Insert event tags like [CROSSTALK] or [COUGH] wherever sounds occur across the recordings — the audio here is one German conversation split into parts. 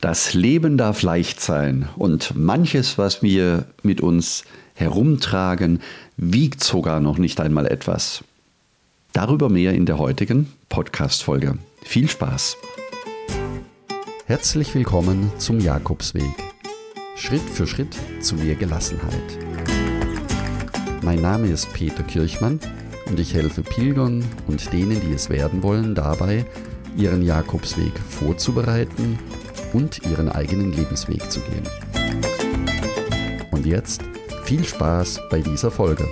Das Leben darf leicht sein und manches, was wir mit uns herumtragen, wiegt sogar noch nicht einmal etwas. Darüber mehr in der heutigen Podcast-Folge. Viel Spaß! Herzlich willkommen zum Jakobsweg. Schritt für Schritt zu mehr Gelassenheit. Mein Name ist Peter Kirchmann und ich helfe Pilgern und denen, die es werden wollen, dabei, ihren Jakobsweg vorzubereiten und ihren eigenen Lebensweg zu gehen. Und jetzt viel Spaß bei dieser Folge.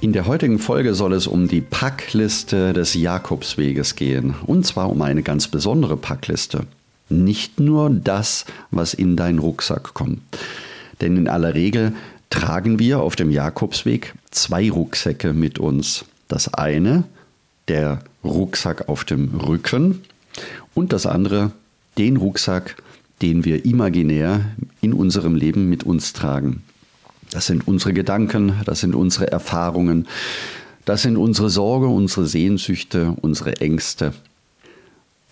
In der heutigen Folge soll es um die Packliste des Jakobsweges gehen. Und zwar um eine ganz besondere Packliste nicht nur das, was in deinen Rucksack kommt. Denn in aller Regel tragen wir auf dem Jakobsweg zwei Rucksäcke mit uns. Das eine, der Rucksack auf dem Rücken und das andere, den Rucksack, den wir imaginär in unserem Leben mit uns tragen. Das sind unsere Gedanken, das sind unsere Erfahrungen, das sind unsere Sorge, unsere Sehnsüchte, unsere Ängste.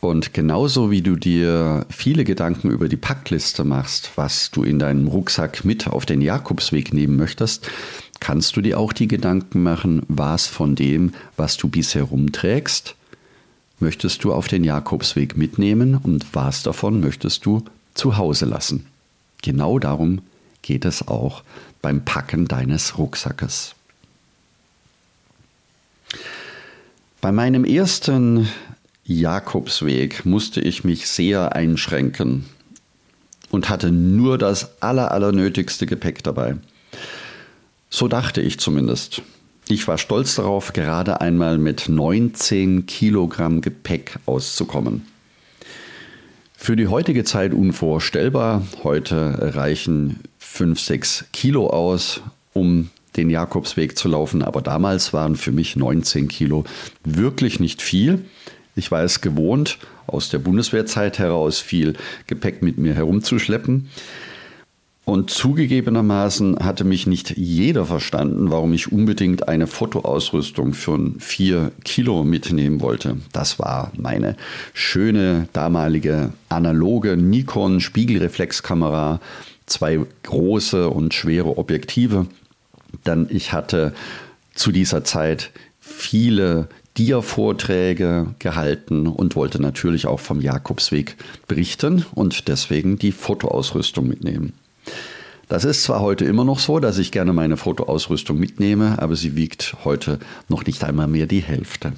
Und genauso wie du dir viele Gedanken über die Packliste machst, was du in deinem Rucksack mit auf den Jakobsweg nehmen möchtest, kannst du dir auch die Gedanken machen, was von dem, was du bisher rumträgst, möchtest du auf den Jakobsweg mitnehmen und was davon möchtest du zu Hause lassen. Genau darum geht es auch beim Packen deines Rucksackes. Bei meinem ersten Jakobsweg musste ich mich sehr einschränken und hatte nur das aller, allernötigste Gepäck dabei. So dachte ich zumindest. Ich war stolz darauf, gerade einmal mit 19 Kilogramm Gepäck auszukommen. Für die heutige Zeit unvorstellbar. Heute reichen 5, 6 Kilo aus, um den Jakobsweg zu laufen. Aber damals waren für mich 19 Kilo wirklich nicht viel. Ich war es gewohnt, aus der Bundeswehrzeit heraus viel Gepäck mit mir herumzuschleppen. Und zugegebenermaßen hatte mich nicht jeder verstanden, warum ich unbedingt eine Fotoausrüstung für vier Kilo mitnehmen wollte. Das war meine schöne damalige analoge Nikon Spiegelreflexkamera, zwei große und schwere Objektive. Dann ich hatte zu dieser Zeit viele Dia-Vorträge gehalten und wollte natürlich auch vom Jakobsweg berichten und deswegen die Fotoausrüstung mitnehmen. Das ist zwar heute immer noch so, dass ich gerne meine Fotoausrüstung mitnehme, aber sie wiegt heute noch nicht einmal mehr die Hälfte.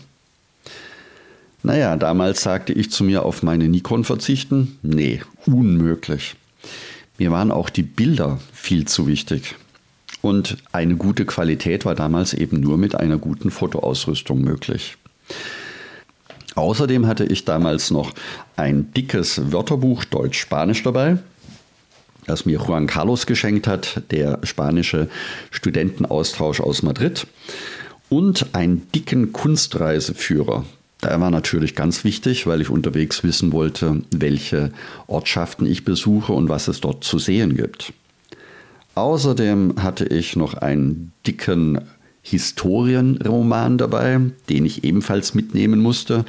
Naja, damals sagte ich zu mir auf meine Nikon verzichten. Nee, unmöglich. Mir waren auch die Bilder viel zu wichtig. Und eine gute Qualität war damals eben nur mit einer guten Fotoausrüstung möglich. Außerdem hatte ich damals noch ein dickes Wörterbuch Deutsch-Spanisch dabei, das mir Juan Carlos geschenkt hat, der spanische Studentenaustausch aus Madrid, und einen dicken Kunstreiseführer. Der war natürlich ganz wichtig, weil ich unterwegs wissen wollte, welche Ortschaften ich besuche und was es dort zu sehen gibt. Außerdem hatte ich noch einen dicken Historienroman dabei, den ich ebenfalls mitnehmen musste,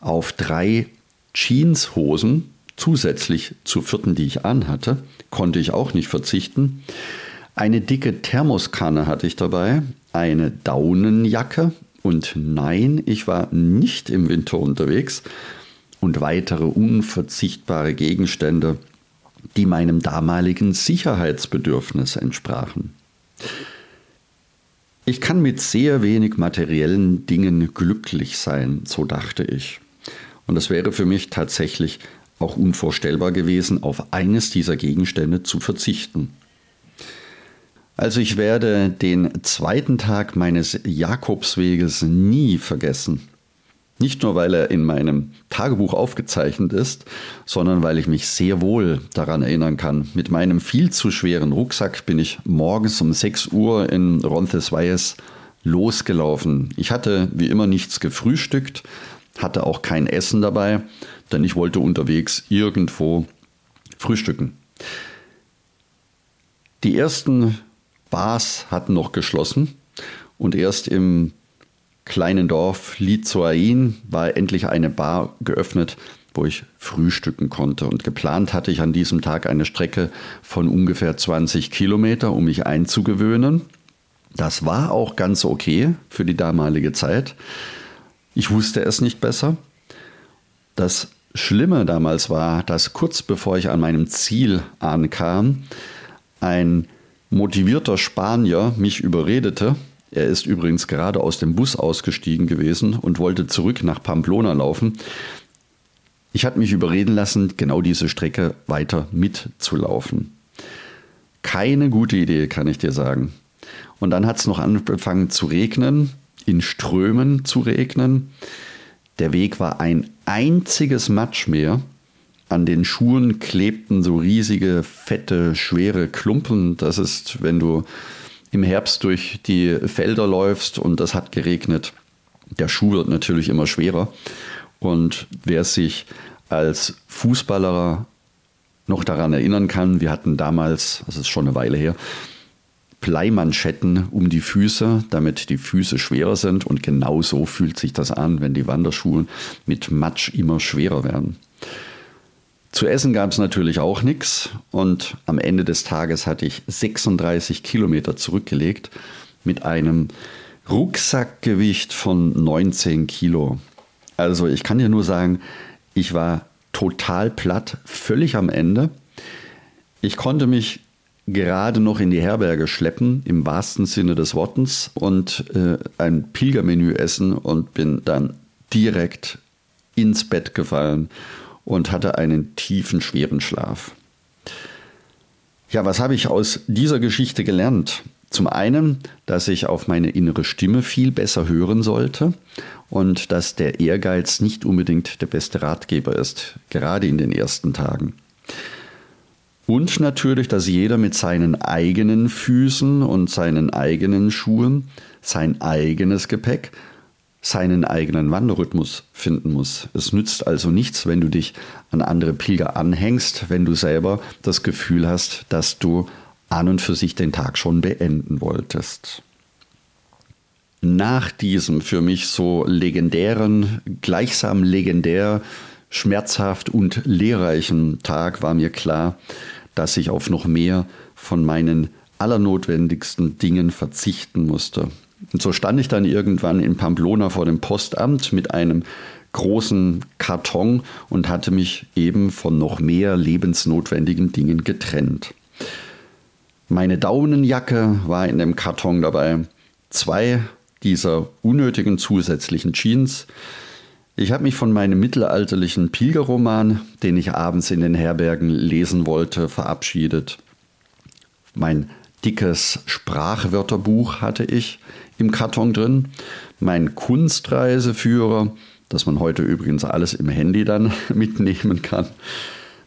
auf drei Jeanshosen zusätzlich zu vierten, die ich anhatte, konnte ich auch nicht verzichten. Eine dicke Thermoskanne hatte ich dabei, eine Daunenjacke und nein, ich war nicht im Winter unterwegs und weitere unverzichtbare Gegenstände, die meinem damaligen Sicherheitsbedürfnis entsprachen. Ich kann mit sehr wenig materiellen Dingen glücklich sein, so dachte ich. Und es wäre für mich tatsächlich auch unvorstellbar gewesen, auf eines dieser Gegenstände zu verzichten. Also ich werde den zweiten Tag meines Jakobsweges nie vergessen. Nicht nur, weil er in meinem Tagebuch aufgezeichnet ist, sondern weil ich mich sehr wohl daran erinnern kann. Mit meinem viel zu schweren Rucksack bin ich morgens um 6 Uhr in Roncesvalles losgelaufen. Ich hatte wie immer nichts gefrühstückt, hatte auch kein Essen dabei, denn ich wollte unterwegs irgendwo frühstücken. Die ersten Bars hatten noch geschlossen und erst im kleinen Dorf Lizoain war endlich eine Bar geöffnet, wo ich frühstücken konnte. Und geplant hatte ich an diesem Tag eine Strecke von ungefähr 20 Kilometer, um mich einzugewöhnen. Das war auch ganz okay für die damalige Zeit. Ich wusste es nicht besser. Das Schlimme damals war, dass kurz bevor ich an meinem Ziel ankam, ein motivierter Spanier mich überredete. Er ist übrigens gerade aus dem Bus ausgestiegen gewesen und wollte zurück nach Pamplona laufen. Ich hatte mich überreden lassen, genau diese Strecke weiter mitzulaufen. Keine gute Idee, kann ich dir sagen. Und dann hat es noch angefangen zu regnen, in Strömen zu regnen. Der Weg war ein einziges Matschmeer. An den Schuhen klebten so riesige, fette, schwere Klumpen. Das ist, wenn du im Herbst durch die Felder läufst und es hat geregnet. Der Schuh wird natürlich immer schwerer. Und wer sich als Fußballer noch daran erinnern kann, wir hatten damals, das ist schon eine Weile her, Bleimanschetten um die Füße, damit die Füße schwerer sind. Und genau so fühlt sich das an, wenn die Wanderschuhe mit Matsch immer schwerer werden. Zu essen gab es natürlich auch nichts und am Ende des Tages hatte ich 36 Kilometer zurückgelegt mit einem Rucksackgewicht von 19 Kilo. Also ich kann dir nur sagen, ich war total platt, völlig am Ende. Ich konnte mich gerade noch in die Herberge schleppen, im wahrsten Sinne des Wortes, und äh, ein Pilgermenü essen und bin dann direkt ins Bett gefallen und hatte einen tiefen, schweren Schlaf. Ja, was habe ich aus dieser Geschichte gelernt? Zum einen, dass ich auf meine innere Stimme viel besser hören sollte und dass der Ehrgeiz nicht unbedingt der beste Ratgeber ist, gerade in den ersten Tagen. Und natürlich, dass jeder mit seinen eigenen Füßen und seinen eigenen Schuhen sein eigenes Gepäck, seinen eigenen Wanderrhythmus finden muss. Es nützt also nichts, wenn du dich an andere Pilger anhängst, wenn du selber das Gefühl hast, dass du an und für sich den Tag schon beenden wolltest. Nach diesem für mich so legendären, gleichsam legendär, schmerzhaft und lehrreichen Tag war mir klar, dass ich auf noch mehr von meinen allernotwendigsten Dingen verzichten musste. Und so stand ich dann irgendwann in Pamplona vor dem Postamt mit einem großen Karton und hatte mich eben von noch mehr lebensnotwendigen Dingen getrennt. Meine Daunenjacke war in dem Karton dabei. Zwei dieser unnötigen zusätzlichen Jeans. Ich habe mich von meinem mittelalterlichen Pilgerroman, den ich abends in den Herbergen lesen wollte, verabschiedet. Mein dickes Sprachwörterbuch hatte ich im Karton drin. Mein Kunstreiseführer, das man heute übrigens alles im Handy dann [LAUGHS] mitnehmen kann.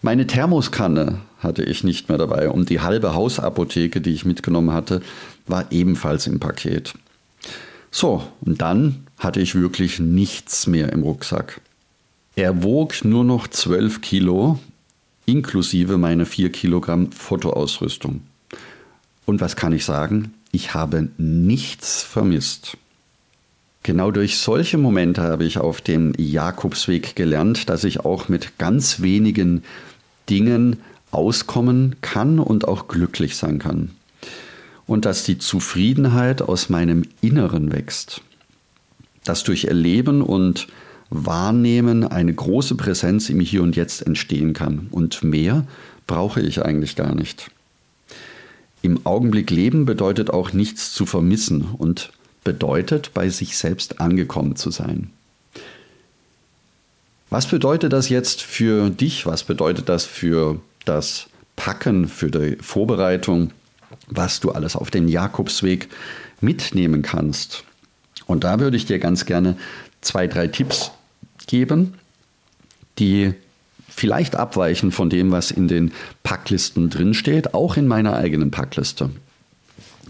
Meine Thermoskanne hatte ich nicht mehr dabei und die halbe Hausapotheke, die ich mitgenommen hatte, war ebenfalls im Paket. So, und dann hatte ich wirklich nichts mehr im Rucksack. Er wog nur noch 12 Kilo, inklusive meiner 4 Kilogramm Fotoausrüstung. Und was kann ich sagen? Ich habe nichts vermisst. Genau durch solche Momente habe ich auf dem Jakobsweg gelernt, dass ich auch mit ganz wenigen Dingen auskommen kann und auch glücklich sein kann. Und dass die Zufriedenheit aus meinem Inneren wächst. Dass durch Erleben und Wahrnehmen eine große Präsenz im Hier und Jetzt entstehen kann. Und mehr brauche ich eigentlich gar nicht. Im Augenblick leben bedeutet auch nichts zu vermissen und bedeutet, bei sich selbst angekommen zu sein. Was bedeutet das jetzt für dich? Was bedeutet das für das Packen, für die Vorbereitung, was du alles auf den Jakobsweg mitnehmen kannst? Und da würde ich dir ganz gerne zwei, drei Tipps geben, die vielleicht abweichen von dem, was in den Packlisten drinsteht, auch in meiner eigenen Packliste.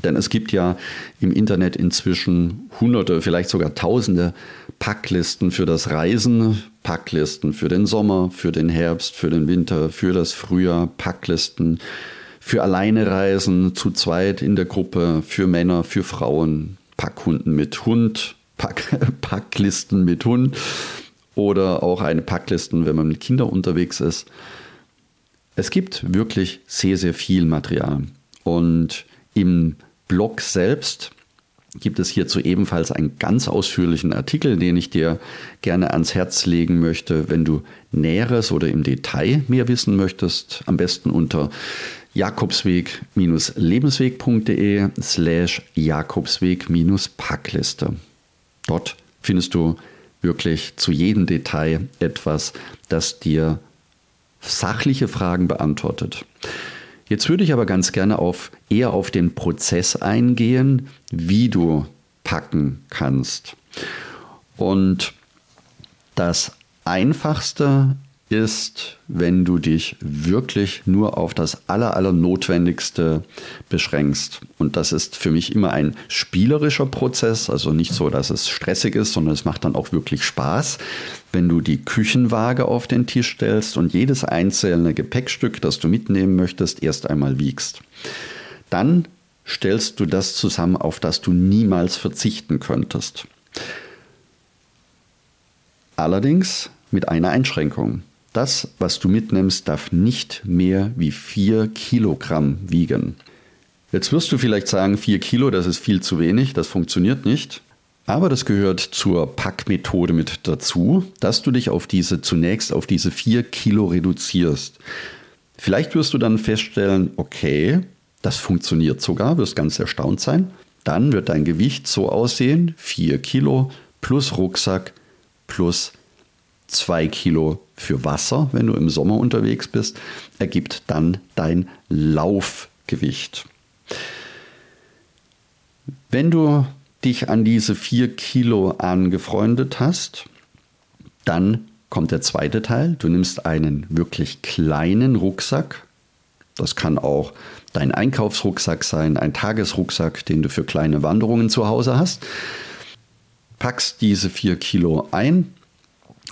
Denn es gibt ja im Internet inzwischen hunderte, vielleicht sogar tausende Packlisten für das Reisen, Packlisten für den Sommer, für den Herbst, für den Winter, für das Frühjahr, Packlisten für alleine Reisen, zu zweit in der Gruppe, für Männer, für Frauen, Packhunden mit Hund, Pack, [LAUGHS] Packlisten mit Hund oder auch eine Packlisten, wenn man mit Kindern unterwegs ist. Es gibt wirklich sehr, sehr viel Material. Und im Blog selbst gibt es hierzu ebenfalls einen ganz ausführlichen Artikel, den ich dir gerne ans Herz legen möchte, wenn du Näheres oder im Detail mehr wissen möchtest. Am besten unter jakobsweg-lebensweg.de slash jakobsweg-packliste. Dort findest du wirklich zu jedem Detail etwas, das dir sachliche Fragen beantwortet. Jetzt würde ich aber ganz gerne auf, eher auf den Prozess eingehen, wie du packen kannst. Und das Einfachste ist, wenn du dich wirklich nur auf das Aller, aller Notwendigste beschränkst. Und das ist für mich immer ein spielerischer Prozess, also nicht so, dass es stressig ist, sondern es macht dann auch wirklich Spaß, wenn du die Küchenwaage auf den Tisch stellst und jedes einzelne Gepäckstück, das du mitnehmen möchtest, erst einmal wiegst. Dann stellst du das zusammen, auf das du niemals verzichten könntest. Allerdings mit einer Einschränkung. Das, was du mitnimmst, darf nicht mehr wie 4 Kilogramm wiegen. Jetzt wirst du vielleicht sagen, 4 Kilo, das ist viel zu wenig, das funktioniert nicht. Aber das gehört zur Packmethode mit dazu, dass du dich auf diese zunächst auf diese 4 Kilo reduzierst. Vielleicht wirst du dann feststellen, okay, das funktioniert sogar, wirst ganz erstaunt sein. Dann wird dein Gewicht so aussehen, 4 Kilo plus Rucksack plus 2 Kilo für Wasser, wenn du im Sommer unterwegs bist, ergibt dann dein Laufgewicht. Wenn du dich an diese 4 Kilo angefreundet hast, dann kommt der zweite Teil. Du nimmst einen wirklich kleinen Rucksack. Das kann auch dein Einkaufsrucksack sein, ein Tagesrucksack, den du für kleine Wanderungen zu Hause hast. Packst diese 4 Kilo ein,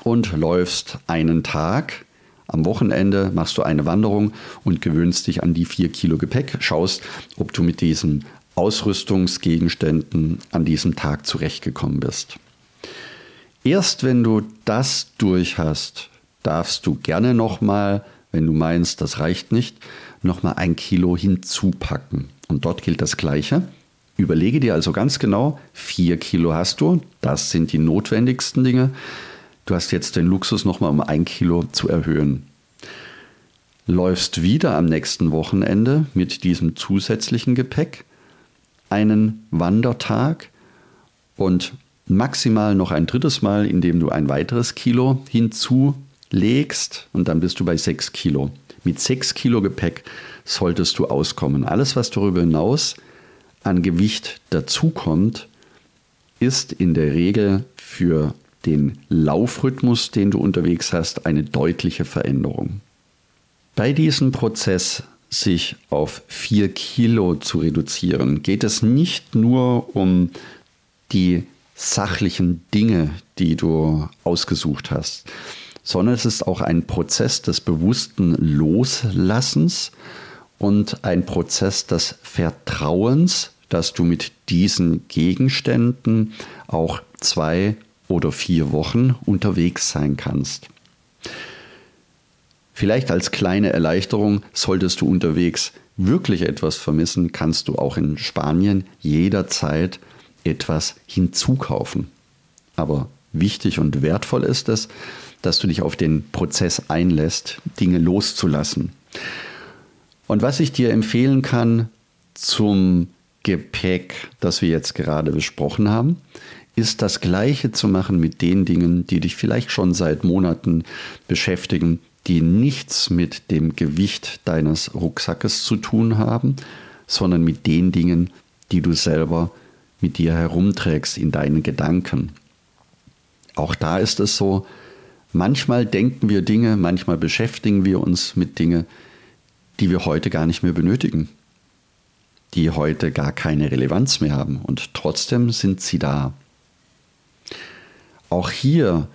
und läufst einen Tag. Am Wochenende machst du eine Wanderung und gewöhnst dich an die vier Kilo Gepäck, schaust, ob du mit diesen Ausrüstungsgegenständen an diesem Tag zurechtgekommen bist. Erst wenn du das durch hast, darfst du gerne nochmal, wenn du meinst, das reicht nicht, nochmal ein Kilo hinzupacken. Und dort gilt das Gleiche. Überlege dir also ganz genau, vier Kilo hast du, das sind die notwendigsten Dinge. Du hast jetzt den Luxus nochmal um ein Kilo zu erhöhen. Läufst wieder am nächsten Wochenende mit diesem zusätzlichen Gepäck einen Wandertag und maximal noch ein drittes Mal, indem du ein weiteres Kilo hinzulegst und dann bist du bei sechs Kilo. Mit sechs Kilo Gepäck solltest du auskommen. Alles, was darüber hinaus an Gewicht dazukommt, ist in der Regel für den Laufrhythmus, den du unterwegs hast, eine deutliche Veränderung. Bei diesem Prozess, sich auf vier Kilo zu reduzieren, geht es nicht nur um die sachlichen Dinge, die du ausgesucht hast, sondern es ist auch ein Prozess des bewussten Loslassens und ein Prozess des Vertrauens, dass du mit diesen Gegenständen auch zwei oder vier Wochen unterwegs sein kannst. Vielleicht als kleine Erleichterung, solltest du unterwegs wirklich etwas vermissen, kannst du auch in Spanien jederzeit etwas hinzukaufen. Aber wichtig und wertvoll ist es, dass du dich auf den Prozess einlässt, Dinge loszulassen. Und was ich dir empfehlen kann zum Gepäck, das wir jetzt gerade besprochen haben, ist das Gleiche zu machen mit den Dingen, die dich vielleicht schon seit Monaten beschäftigen, die nichts mit dem Gewicht deines Rucksackes zu tun haben, sondern mit den Dingen, die du selber mit dir herumträgst in deinen Gedanken. Auch da ist es so, manchmal denken wir Dinge, manchmal beschäftigen wir uns mit Dingen, die wir heute gar nicht mehr benötigen, die heute gar keine Relevanz mehr haben und trotzdem sind sie da. Auch hier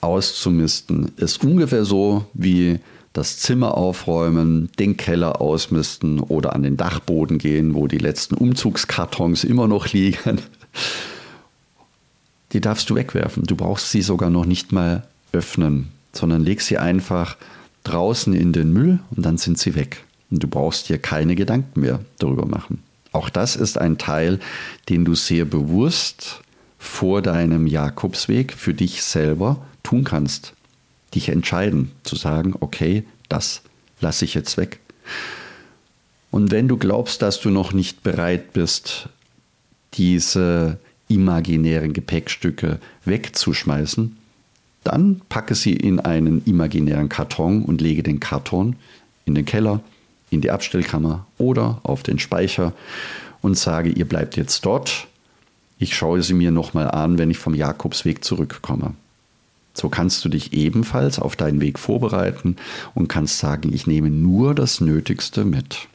auszumisten ist ungefähr so wie das Zimmer aufräumen, den Keller ausmisten oder an den Dachboden gehen, wo die letzten Umzugskartons immer noch liegen. Die darfst du wegwerfen. Du brauchst sie sogar noch nicht mal öffnen, sondern leg sie einfach draußen in den Müll und dann sind sie weg. Und du brauchst dir keine Gedanken mehr darüber machen. Auch das ist ein Teil, den du sehr bewusst vor deinem Jakobsweg für dich selber tun kannst. Dich entscheiden, zu sagen, okay, das lasse ich jetzt weg. Und wenn du glaubst, dass du noch nicht bereit bist, diese imaginären Gepäckstücke wegzuschmeißen, dann packe sie in einen imaginären Karton und lege den Karton in den Keller in die Abstellkammer oder auf den Speicher und sage, ihr bleibt jetzt dort. Ich schaue sie mir nochmal an, wenn ich vom Jakobsweg zurückkomme. So kannst du dich ebenfalls auf deinen Weg vorbereiten und kannst sagen, ich nehme nur das Nötigste mit.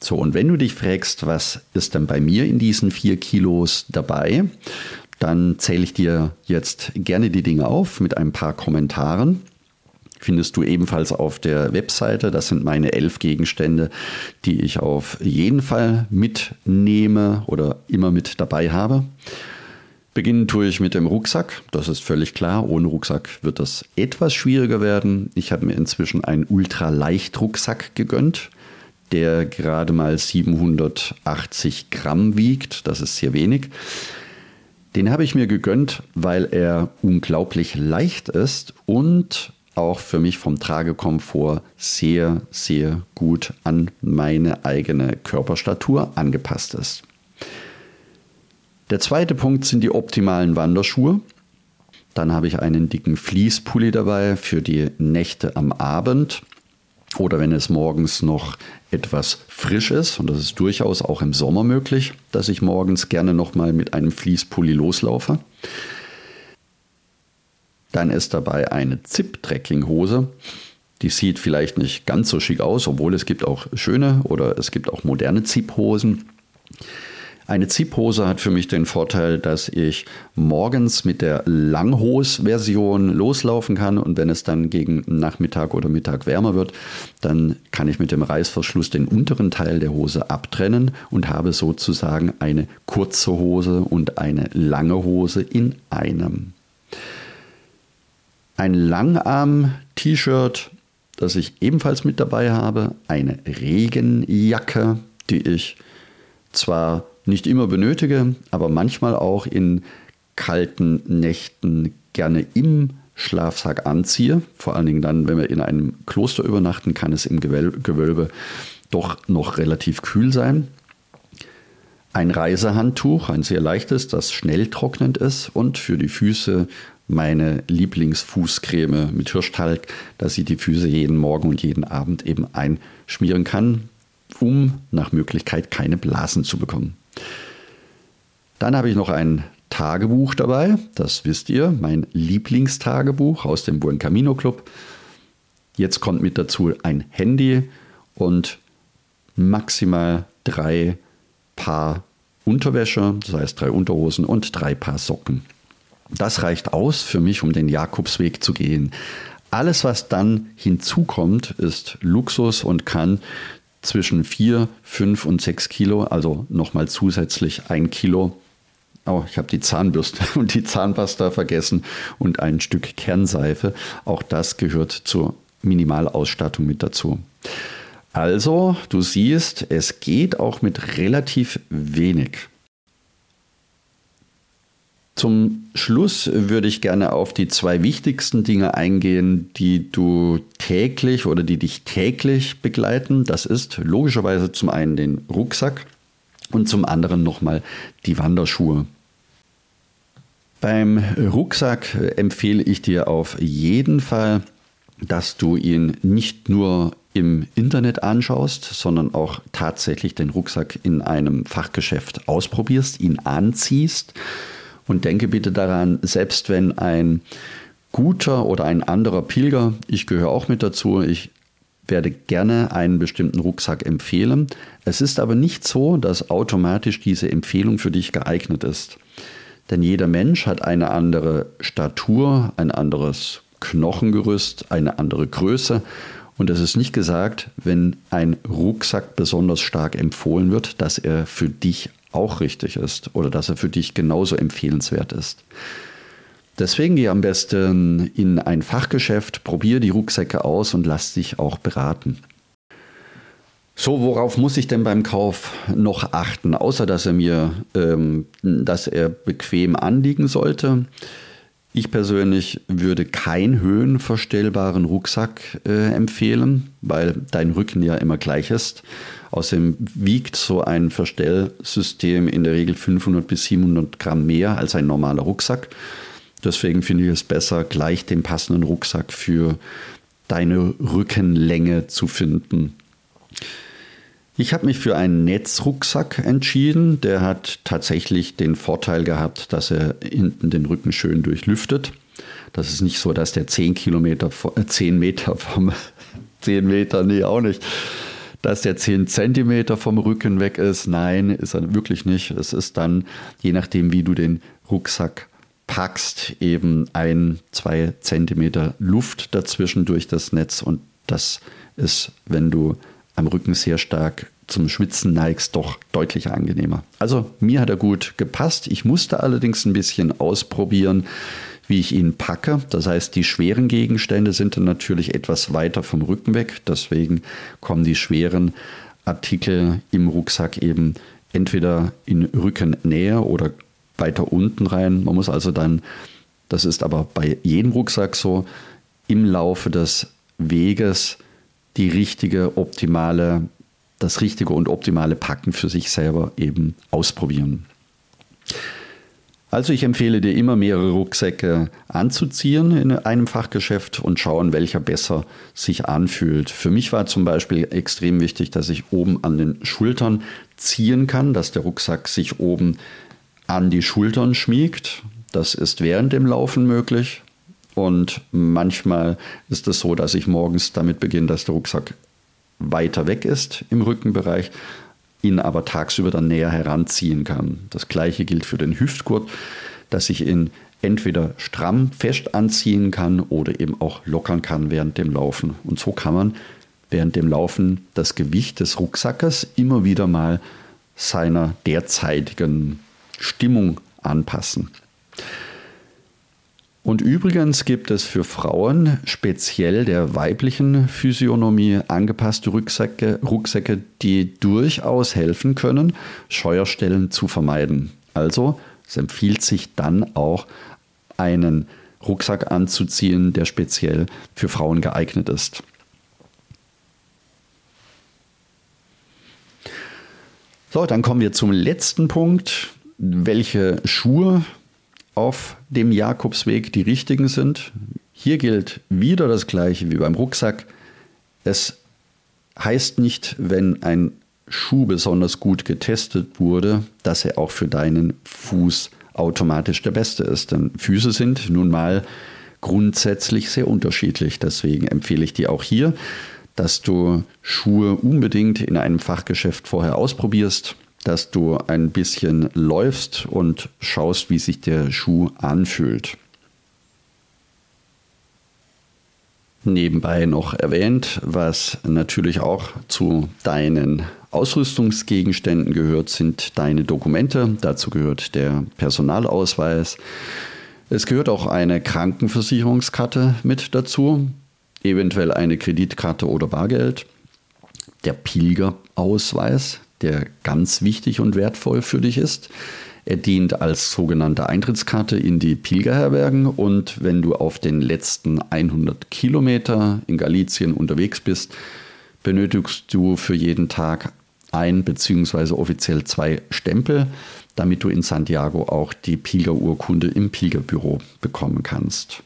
So, und wenn du dich fragst, was ist denn bei mir in diesen vier Kilos dabei, dann zähle ich dir jetzt gerne die Dinge auf mit ein paar Kommentaren findest du ebenfalls auf der Webseite. Das sind meine elf Gegenstände, die ich auf jeden Fall mitnehme oder immer mit dabei habe. Beginnen tue ich mit dem Rucksack, das ist völlig klar. Ohne Rucksack wird das etwas schwieriger werden. Ich habe mir inzwischen einen Ultraleicht-Rucksack gegönnt, der gerade mal 780 Gramm wiegt. Das ist sehr wenig. Den habe ich mir gegönnt, weil er unglaublich leicht ist und auch für mich vom Tragekomfort sehr, sehr gut an meine eigene Körperstatur angepasst ist. Der zweite Punkt sind die optimalen Wanderschuhe. Dann habe ich einen dicken Fließpulli dabei für die Nächte am Abend oder wenn es morgens noch etwas frisch ist, und das ist durchaus auch im Sommer möglich, dass ich morgens gerne nochmal mit einem Fließpulli loslaufe. Dann ist dabei eine Zip-Trekking-Hose. Die sieht vielleicht nicht ganz so schick aus, obwohl es gibt auch schöne oder es gibt auch moderne Zip-Hosen. Eine Zip-Hose hat für mich den Vorteil, dass ich morgens mit der Langhose-Version loslaufen kann und wenn es dann gegen Nachmittag oder Mittag wärmer wird, dann kann ich mit dem Reißverschluss den unteren Teil der Hose abtrennen und habe sozusagen eine kurze Hose und eine lange Hose in einem ein Langarm-T-Shirt, das ich ebenfalls mit dabei habe, eine Regenjacke, die ich zwar nicht immer benötige, aber manchmal auch in kalten Nächten gerne im Schlafsack anziehe. Vor allen Dingen dann, wenn wir in einem Kloster übernachten, kann es im Gewölbe doch noch relativ kühl sein. Ein Reisehandtuch, ein sehr leichtes, das schnell trocknend ist und für die Füße meine Lieblingsfußcreme mit Hirschtalg, dass ich die Füße jeden Morgen und jeden Abend eben einschmieren kann, um nach Möglichkeit keine Blasen zu bekommen. Dann habe ich noch ein Tagebuch dabei, das wisst ihr, mein Lieblingstagebuch aus dem Buen Camino Club. Jetzt kommt mit dazu ein Handy und maximal drei Paar Unterwäsche, das heißt drei Unterhosen und drei Paar Socken. Das reicht aus für mich, um den Jakobsweg zu gehen. Alles, was dann hinzukommt, ist Luxus und kann zwischen 4, 5 und 6 Kilo, also nochmal zusätzlich ein Kilo. Oh, ich habe die Zahnbürste [LAUGHS] und die Zahnpasta vergessen und ein Stück Kernseife. Auch das gehört zur Minimalausstattung mit dazu. Also, du siehst, es geht auch mit relativ wenig. Zum Schluss würde ich gerne auf die zwei wichtigsten Dinge eingehen, die du täglich oder die dich täglich begleiten. Das ist logischerweise zum einen den Rucksack und zum anderen nochmal die Wanderschuhe. Beim Rucksack empfehle ich dir auf jeden Fall, dass du ihn nicht nur im Internet anschaust, sondern auch tatsächlich den Rucksack in einem Fachgeschäft ausprobierst, ihn anziehst und denke bitte daran, selbst wenn ein guter oder ein anderer Pilger, ich gehöre auch mit dazu, ich werde gerne einen bestimmten Rucksack empfehlen. Es ist aber nicht so, dass automatisch diese Empfehlung für dich geeignet ist. Denn jeder Mensch hat eine andere Statur, ein anderes Knochengerüst, eine andere Größe. Und es ist nicht gesagt, wenn ein Rucksack besonders stark empfohlen wird, dass er für dich auch richtig ist oder dass er für dich genauso empfehlenswert ist. Deswegen geh am besten in ein Fachgeschäft, probier die Rucksäcke aus und lass dich auch beraten. So, worauf muss ich denn beim Kauf noch achten, außer dass er mir, ähm, dass er bequem anliegen sollte? Ich persönlich würde keinen höhenverstellbaren Rucksack äh, empfehlen, weil dein Rücken ja immer gleich ist. Außerdem wiegt so ein Verstellsystem in der Regel 500 bis 700 Gramm mehr als ein normaler Rucksack. Deswegen finde ich es besser, gleich den passenden Rucksack für deine Rückenlänge zu finden. Ich habe mich für einen Netzrucksack entschieden. Der hat tatsächlich den Vorteil gehabt, dass er hinten den Rücken schön durchlüftet. Das ist nicht so, dass der 10 Kilometer, 10 äh, Meter vom [LAUGHS] 10 Meter, nee, auch nicht, dass der 10 Zentimeter vom Rücken weg ist. Nein, ist er wirklich nicht. Es ist dann, je nachdem, wie du den Rucksack packst, eben ein, zwei Zentimeter Luft dazwischen durch das Netz und das ist, wenn du am Rücken sehr stark zum Schwitzen neigst, doch deutlich angenehmer. Also mir hat er gut gepasst. Ich musste allerdings ein bisschen ausprobieren, wie ich ihn packe. Das heißt, die schweren Gegenstände sind dann natürlich etwas weiter vom Rücken weg. Deswegen kommen die schweren Artikel im Rucksack eben entweder in Rückennähe oder weiter unten rein. Man muss also dann, das ist aber bei jedem Rucksack so, im Laufe des Weges die richtige, optimale, das richtige und optimale Packen für sich selber eben ausprobieren. Also ich empfehle dir immer mehrere Rucksäcke anzuziehen in einem Fachgeschäft und schauen, welcher besser sich anfühlt. Für mich war zum Beispiel extrem wichtig, dass ich oben an den Schultern ziehen kann, dass der Rucksack sich oben an die Schultern schmiegt. Das ist während dem Laufen möglich. Und manchmal ist es so, dass ich morgens damit beginne, dass der Rucksack weiter weg ist im Rückenbereich, ihn aber tagsüber dann näher heranziehen kann. Das gleiche gilt für den Hüftgurt, dass ich ihn entweder stramm fest anziehen kann oder eben auch lockern kann während dem Laufen. Und so kann man während dem Laufen das Gewicht des Rucksackes immer wieder mal seiner derzeitigen Stimmung anpassen. Und übrigens gibt es für Frauen speziell der weiblichen Physiognomie angepasste Rucksäcke, Rucksäcke, die durchaus helfen können, Scheuerstellen zu vermeiden. Also es empfiehlt sich dann auch einen Rucksack anzuziehen, der speziell für Frauen geeignet ist. So, dann kommen wir zum letzten Punkt. Welche Schuhe auf dem Jakobsweg die richtigen sind. Hier gilt wieder das gleiche wie beim Rucksack. Es heißt nicht, wenn ein Schuh besonders gut getestet wurde, dass er auch für deinen Fuß automatisch der beste ist. Denn Füße sind nun mal grundsätzlich sehr unterschiedlich. Deswegen empfehle ich dir auch hier, dass du Schuhe unbedingt in einem Fachgeschäft vorher ausprobierst dass du ein bisschen läufst und schaust, wie sich der Schuh anfühlt. Nebenbei noch erwähnt, was natürlich auch zu deinen Ausrüstungsgegenständen gehört, sind deine Dokumente. Dazu gehört der Personalausweis. Es gehört auch eine Krankenversicherungskarte mit dazu, eventuell eine Kreditkarte oder Bargeld. Der Pilgerausweis, der ganz wichtig und wertvoll für dich ist. Er dient als sogenannte Eintrittskarte in die Pilgerherbergen und wenn du auf den letzten 100 Kilometer in Galizien unterwegs bist, benötigst du für jeden Tag ein bzw. offiziell zwei Stempel, damit du in Santiago auch die Pilgerurkunde im Pilgerbüro bekommen kannst.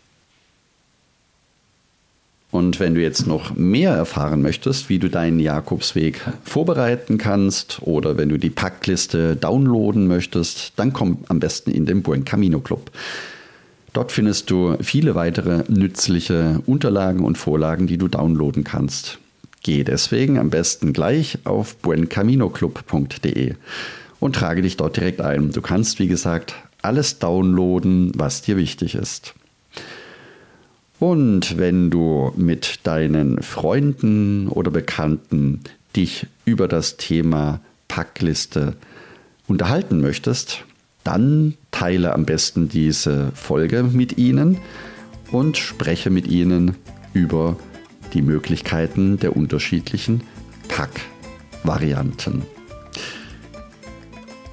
Und wenn du jetzt noch mehr erfahren möchtest, wie du deinen Jakobsweg vorbereiten kannst oder wenn du die Packliste downloaden möchtest, dann komm am besten in den Buen Camino Club. Dort findest du viele weitere nützliche Unterlagen und Vorlagen, die du downloaden kannst. Geh deswegen am besten gleich auf buencaminoclub.de und trage dich dort direkt ein. Du kannst, wie gesagt, alles downloaden, was dir wichtig ist. Und wenn du mit deinen Freunden oder Bekannten dich über das Thema Packliste unterhalten möchtest, dann teile am besten diese Folge mit ihnen und spreche mit ihnen über die Möglichkeiten der unterschiedlichen Packvarianten.